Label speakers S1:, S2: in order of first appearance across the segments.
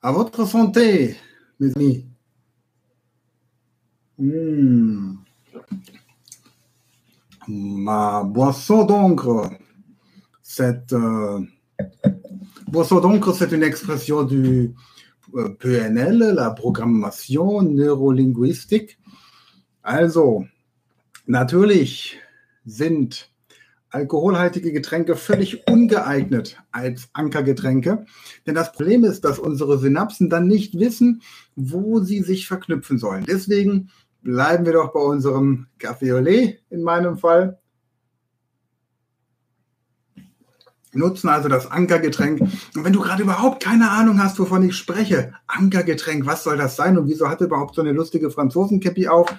S1: À votre santé, mes amis. Hmm. Ma boisson d'encre, cette euh, boisson d'encre, c'est une expression du euh, PNL, la Programmation Neurolinguistik. Also, natürlich sind alkoholhaltige Getränke völlig ungeeignet als Ankergetränke. Denn das Problem ist, dass unsere Synapsen dann nicht wissen, wo sie sich verknüpfen sollen. Deswegen bleiben wir doch bei unserem Café Olé in meinem Fall. Nutzen also das Ankergetränk. Und wenn du gerade überhaupt keine Ahnung hast, wovon ich spreche, Ankergetränk, was soll das sein und wieso hat er überhaupt so eine lustige Franzosenkäppi auf,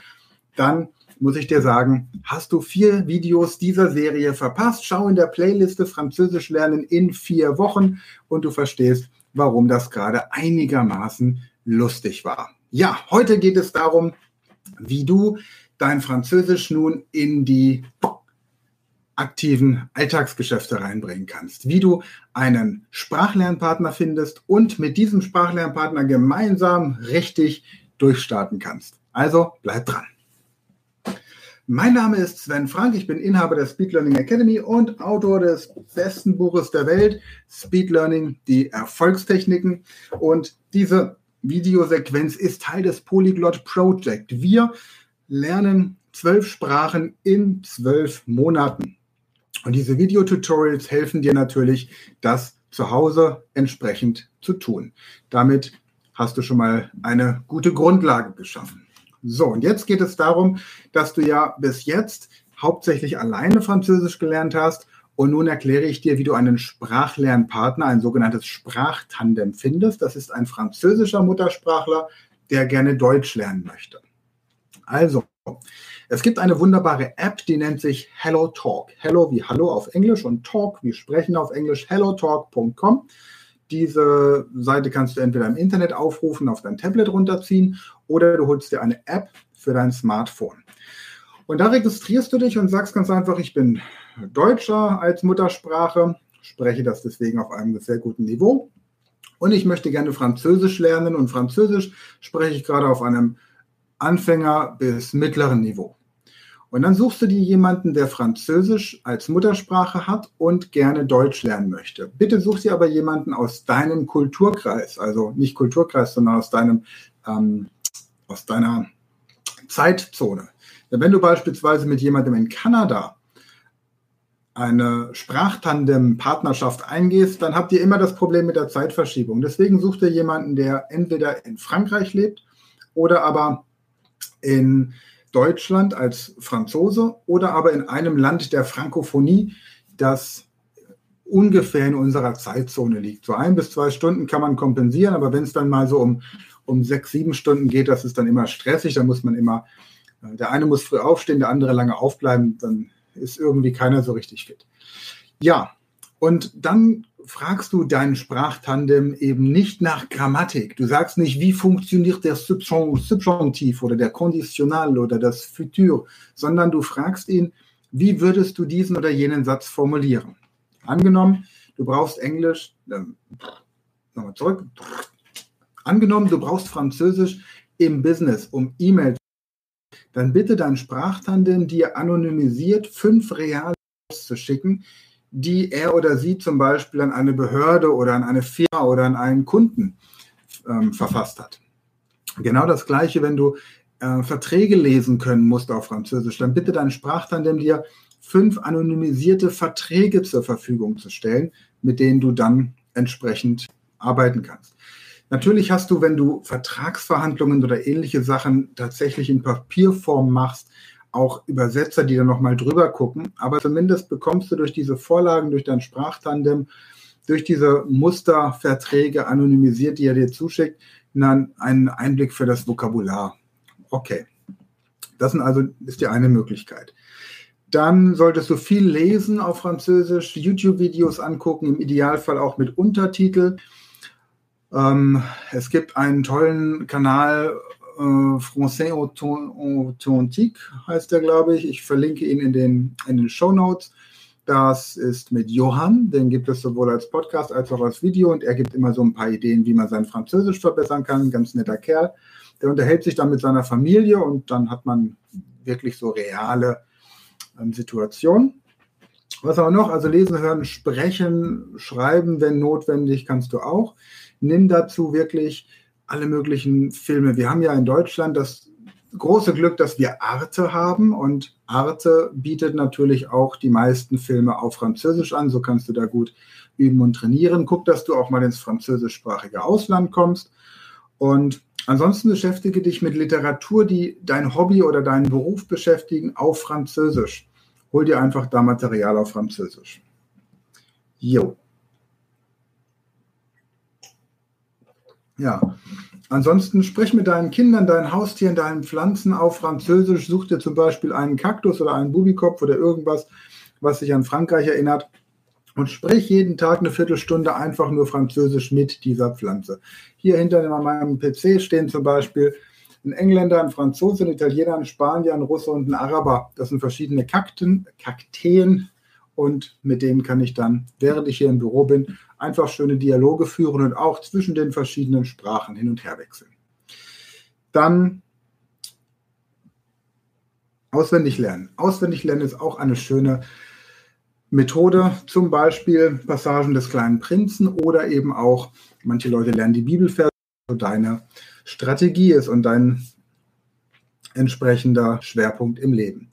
S1: dann muss ich dir sagen, hast du vier Videos dieser Serie verpasst. Schau in der Playliste Französisch lernen in vier Wochen und du verstehst, warum das gerade einigermaßen lustig war. Ja, heute geht es darum, wie du dein Französisch nun in die aktiven Alltagsgeschäfte reinbringen kannst, wie du einen Sprachlernpartner findest und mit diesem Sprachlernpartner gemeinsam richtig durchstarten kannst. Also bleib dran. Mein Name ist Sven Frank, ich bin Inhaber der Speed Learning Academy und Autor des besten Buches der Welt, Speed Learning, die Erfolgstechniken. Und diese Videosequenz ist Teil des Polyglot Project. Wir lernen zwölf Sprachen in zwölf Monaten. Und diese Videotutorials helfen dir natürlich, das zu Hause entsprechend zu tun. Damit hast du schon mal eine gute Grundlage geschaffen. So, und jetzt geht es darum, dass du ja bis jetzt hauptsächlich alleine Französisch gelernt hast. Und nun erkläre ich dir, wie du einen Sprachlernpartner, ein sogenanntes Sprachtandem findest. Das ist ein französischer Muttersprachler, der gerne Deutsch lernen möchte. Also, es gibt eine wunderbare App, die nennt sich Hello Talk. Hello wie Hallo auf Englisch und Talk wie Sprechen auf Englisch. HelloTalk.com. Diese Seite kannst du entweder im Internet aufrufen, auf dein Tablet runterziehen oder du holst dir eine App für dein Smartphone. Und da registrierst du dich und sagst ganz einfach, ich bin Deutscher als Muttersprache, spreche das deswegen auf einem sehr guten Niveau und ich möchte gerne Französisch lernen und Französisch spreche ich gerade auf einem Anfänger bis mittleren Niveau. Und dann suchst du dir jemanden, der Französisch als Muttersprache hat und gerne Deutsch lernen möchte. Bitte such dir aber jemanden aus deinem Kulturkreis, also nicht Kulturkreis, sondern aus deinem, ähm, aus deiner Zeitzone. Denn wenn du beispielsweise mit jemandem in Kanada eine Sprachtandem-Partnerschaft eingehst, dann habt ihr immer das Problem mit der Zeitverschiebung. Deswegen such dir jemanden, der entweder in Frankreich lebt oder aber in Deutschland als Franzose oder aber in einem Land der Frankophonie, das ungefähr in unserer Zeitzone liegt. So ein bis zwei Stunden kann man kompensieren, aber wenn es dann mal so um, um sechs, sieben Stunden geht, das ist dann immer stressig. Da muss man immer, äh, der eine muss früh aufstehen, der andere lange aufbleiben, dann ist irgendwie keiner so richtig fit. Ja, und dann fragst du deinen Sprachtandem eben nicht nach Grammatik. Du sagst nicht, wie funktioniert der Subjunktiv oder der Konditional oder das Futur, sondern du fragst ihn, wie würdest du diesen oder jenen Satz formulieren? Angenommen, du brauchst Englisch, äh, nochmal zurück. Angenommen, du brauchst Französisch im Business, um E-Mails, dann bitte dein Sprachtandem dir anonymisiert fünf reale zu schicken, die er oder sie zum Beispiel an eine Behörde oder an eine Firma oder an einen Kunden ähm, verfasst hat. Genau das Gleiche, wenn du äh, Verträge lesen können musst auf Französisch, dann bitte dein Sprachtandem dir fünf anonymisierte Verträge zur Verfügung zu stellen, mit denen du dann entsprechend arbeiten kannst. Natürlich hast du, wenn du Vertragsverhandlungen oder ähnliche Sachen tatsächlich in Papierform machst, auch Übersetzer, die dann nochmal drüber gucken. Aber zumindest bekommst du durch diese Vorlagen, durch dein Sprachtandem, durch diese Musterverträge anonymisiert, die er dir zuschickt, dann einen Einblick für das Vokabular. Okay. Das sind also, ist die eine Möglichkeit. Dann solltest du viel lesen auf Französisch, YouTube-Videos angucken, im Idealfall auch mit Untertitel. Ähm, es gibt einen tollen Kanal äh, Français Authentique heißt der, glaube ich. Ich verlinke ihn in den, in den Show Notes. Das ist mit Johann, den gibt es sowohl als Podcast als auch als Video und er gibt immer so ein paar Ideen, wie man sein Französisch verbessern kann. Ganz netter Kerl. Der unterhält sich dann mit seiner Familie und dann hat man wirklich so reale ähm, Situationen. Was auch noch? Also lesen, hören, sprechen, schreiben, wenn notwendig, kannst du auch. Nimm dazu wirklich alle möglichen Filme. Wir haben ja in Deutschland das große Glück, dass wir Arte haben und Arte bietet natürlich auch die meisten Filme auf Französisch an. So kannst du da gut üben und trainieren. Guck, dass du auch mal ins französischsprachige Ausland kommst. Und ansonsten beschäftige dich mit Literatur, die dein Hobby oder deinen Beruf beschäftigen, auf Französisch. Hol dir einfach da Material auf Französisch. Jo. Ja, Ansonsten sprich mit deinen Kindern, deinen Haustieren, deinen Pflanzen auf Französisch. Such dir zum Beispiel einen Kaktus oder einen Bubikopf oder irgendwas, was sich an Frankreich erinnert. Und sprich jeden Tag eine Viertelstunde einfach nur Französisch mit dieser Pflanze. Hier hinter meinem PC stehen zum Beispiel ein Engländer, ein Franzose, ein Italiener, ein Spanier, ein Russe und ein Araber. Das sind verschiedene Kakten, Kakteen, und mit denen kann ich dann, während ich hier im Büro bin, einfach schöne Dialoge führen und auch zwischen den verschiedenen Sprachen hin und her wechseln. Dann auswendig lernen. Auswendig lernen ist auch eine schöne Methode, zum Beispiel Passagen des kleinen Prinzen oder eben auch, manche Leute lernen die Bibelverse, so deine Strategie ist und dein entsprechender Schwerpunkt im Leben.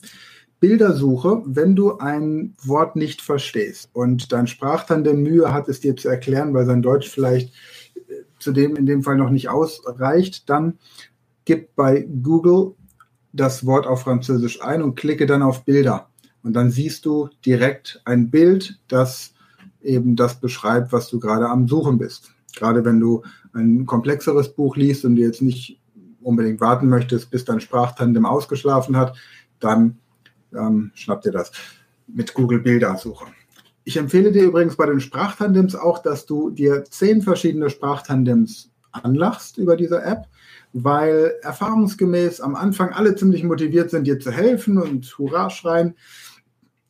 S1: Bildersuche, wenn du ein Wort nicht verstehst und dein Sprachtandem Mühe hat, es dir zu erklären, weil sein Deutsch vielleicht äh, zu in dem Fall noch nicht ausreicht, dann gib bei Google das Wort auf Französisch ein und klicke dann auf Bilder. Und dann siehst du direkt ein Bild, das eben das beschreibt, was du gerade am Suchen bist. Gerade wenn du ein komplexeres Buch liest und du jetzt nicht unbedingt warten möchtest, bis dein Sprachtandem ausgeschlafen hat, dann ähm, schnapp dir das mit Google Bildersuche. Ich empfehle dir übrigens bei den Sprachtandems auch, dass du dir zehn verschiedene Sprachtandems anlachst über diese App, weil erfahrungsgemäß am Anfang alle ziemlich motiviert sind, dir zu helfen und Hurra schreien.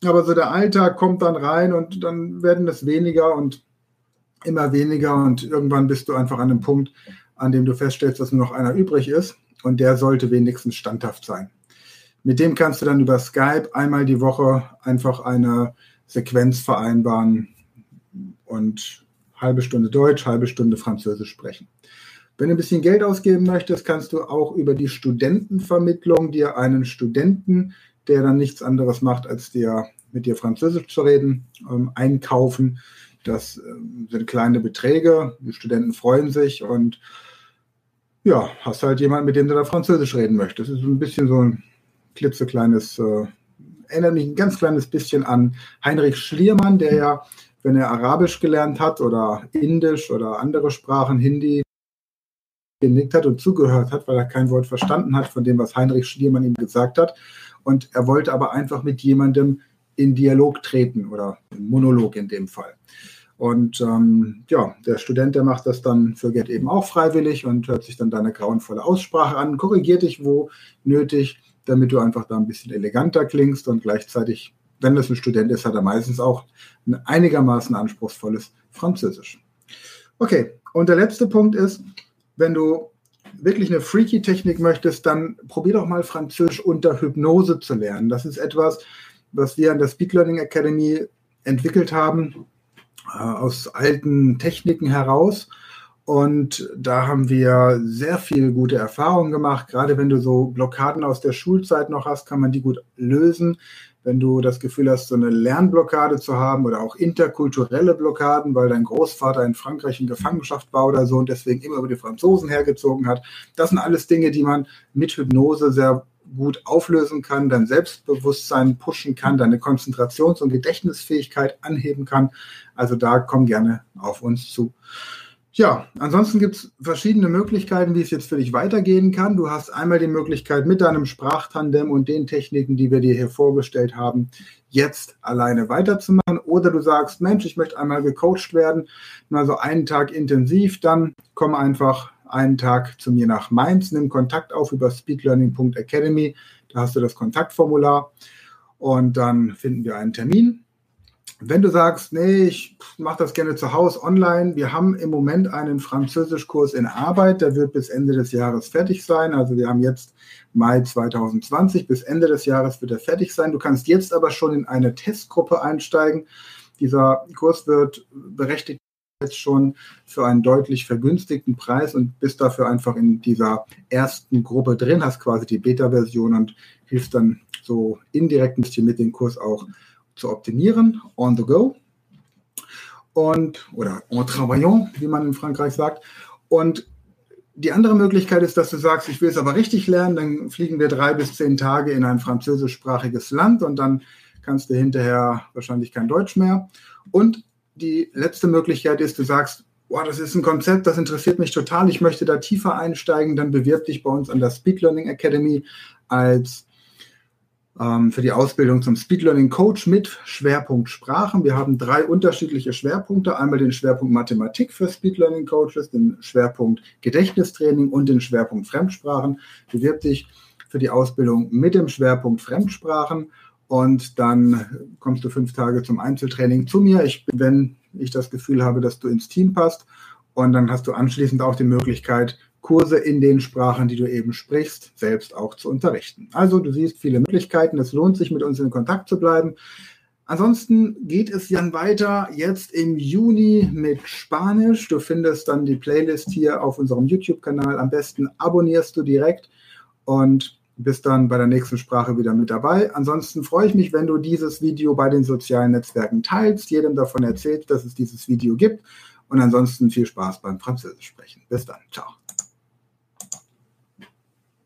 S1: Aber so der Alltag kommt dann rein und dann werden es weniger und immer weniger und irgendwann bist du einfach an einem Punkt, an dem du feststellst, dass nur noch einer übrig ist und der sollte wenigstens standhaft sein. Mit dem kannst du dann über Skype einmal die Woche einfach eine Sequenz vereinbaren und halbe Stunde Deutsch, halbe Stunde Französisch sprechen. Wenn du ein bisschen Geld ausgeben möchtest, kannst du auch über die Studentenvermittlung dir einen Studenten, der dann nichts anderes macht, als dir mit dir Französisch zu reden, ähm, einkaufen. Das ähm, sind kleine Beträge. Die Studenten freuen sich und ja, hast halt jemanden, mit dem du da Französisch reden möchtest. Das ist ein bisschen so ein klitzekleines, äh, erinnert mich ein ganz kleines bisschen an Heinrich Schliermann, der ja, wenn er Arabisch gelernt hat oder Indisch oder andere Sprachen, Hindi, genickt hat und zugehört hat, weil er kein Wort verstanden hat von dem, was Heinrich Schliermann ihm gesagt hat. Und er wollte aber einfach mit jemandem in Dialog treten oder Monolog in dem Fall. Und ähm, ja, der Student, der macht das dann für Geld eben auch freiwillig und hört sich dann deine grauenvolle Aussprache an, korrigiert dich, wo nötig damit du einfach da ein bisschen eleganter klingst und gleichzeitig, wenn das ein Student ist, hat er meistens auch ein einigermaßen anspruchsvolles Französisch. Okay, und der letzte Punkt ist, wenn du wirklich eine freaky Technik möchtest, dann probier doch mal Französisch unter Hypnose zu lernen. Das ist etwas, was wir an der Speed Learning Academy entwickelt haben, äh, aus alten Techniken heraus und da haben wir sehr viel gute Erfahrungen gemacht. Gerade wenn du so Blockaden aus der Schulzeit noch hast, kann man die gut lösen. Wenn du das Gefühl hast, so eine Lernblockade zu haben oder auch interkulturelle Blockaden, weil dein Großvater in Frankreich in Gefangenschaft war oder so und deswegen immer über die Franzosen hergezogen hat. Das sind alles Dinge, die man mit Hypnose sehr gut auflösen kann, dein Selbstbewusstsein pushen kann, deine Konzentrations- und Gedächtnisfähigkeit anheben kann. Also da komm gerne auf uns zu. Ja, ansonsten gibt es verschiedene Möglichkeiten, wie es jetzt für dich weitergehen kann. Du hast einmal die Möglichkeit, mit deinem Sprachtandem und den Techniken, die wir dir hier vorgestellt haben, jetzt alleine weiterzumachen. Oder du sagst, Mensch, ich möchte einmal gecoacht werden, mal so einen Tag intensiv, dann komm einfach einen Tag zu mir nach Mainz, nimm Kontakt auf über speedlearning.academy. Da hast du das Kontaktformular und dann finden wir einen Termin wenn du sagst, nee, ich mache das gerne zu Hause online, wir haben im Moment einen Französischkurs in Arbeit, der wird bis Ende des Jahres fertig sein. Also wir haben jetzt Mai 2020, bis Ende des Jahres wird er fertig sein. Du kannst jetzt aber schon in eine Testgruppe einsteigen. Dieser Kurs wird berechtigt jetzt schon für einen deutlich vergünstigten Preis und bist dafür einfach in dieser ersten Gruppe drin, hast quasi die Beta-Version und hilfst dann so indirekt ein bisschen mit dem Kurs auch zu optimieren, on the go. Und, oder en travaillant, wie man in Frankreich sagt. Und die andere Möglichkeit ist, dass du sagst, ich will es aber richtig lernen, dann fliegen wir drei bis zehn Tage in ein französischsprachiges Land und dann kannst du hinterher wahrscheinlich kein Deutsch mehr. Und die letzte Möglichkeit ist, du sagst, boah, das ist ein Konzept, das interessiert mich total, ich möchte da tiefer einsteigen, dann bewirb dich bei uns an der Speed Learning Academy als ähm, für die Ausbildung zum Speed Learning Coach mit Schwerpunkt Sprachen. Wir haben drei unterschiedliche Schwerpunkte. Einmal den Schwerpunkt Mathematik für Speed Learning Coaches, den Schwerpunkt Gedächtnistraining und den Schwerpunkt Fremdsprachen. Bewirb dich für die Ausbildung mit dem Schwerpunkt Fremdsprachen und dann kommst du fünf Tage zum Einzeltraining zu mir. Ich, wenn ich das Gefühl habe, dass du ins Team passt und dann hast du anschließend auch die Möglichkeit, Kurse in den Sprachen, die du eben sprichst, selbst auch zu unterrichten. Also du siehst viele Möglichkeiten. Es lohnt sich, mit uns in Kontakt zu bleiben. Ansonsten geht es dann weiter jetzt im Juni mit Spanisch. Du findest dann die Playlist hier auf unserem YouTube-Kanal. Am besten abonnierst du direkt und bist dann bei der nächsten Sprache wieder mit dabei. Ansonsten freue ich mich, wenn du dieses Video bei den sozialen Netzwerken teilst, jedem davon erzählst, dass es dieses Video gibt. Und ansonsten viel Spaß beim Französisch sprechen. Bis dann. Ciao.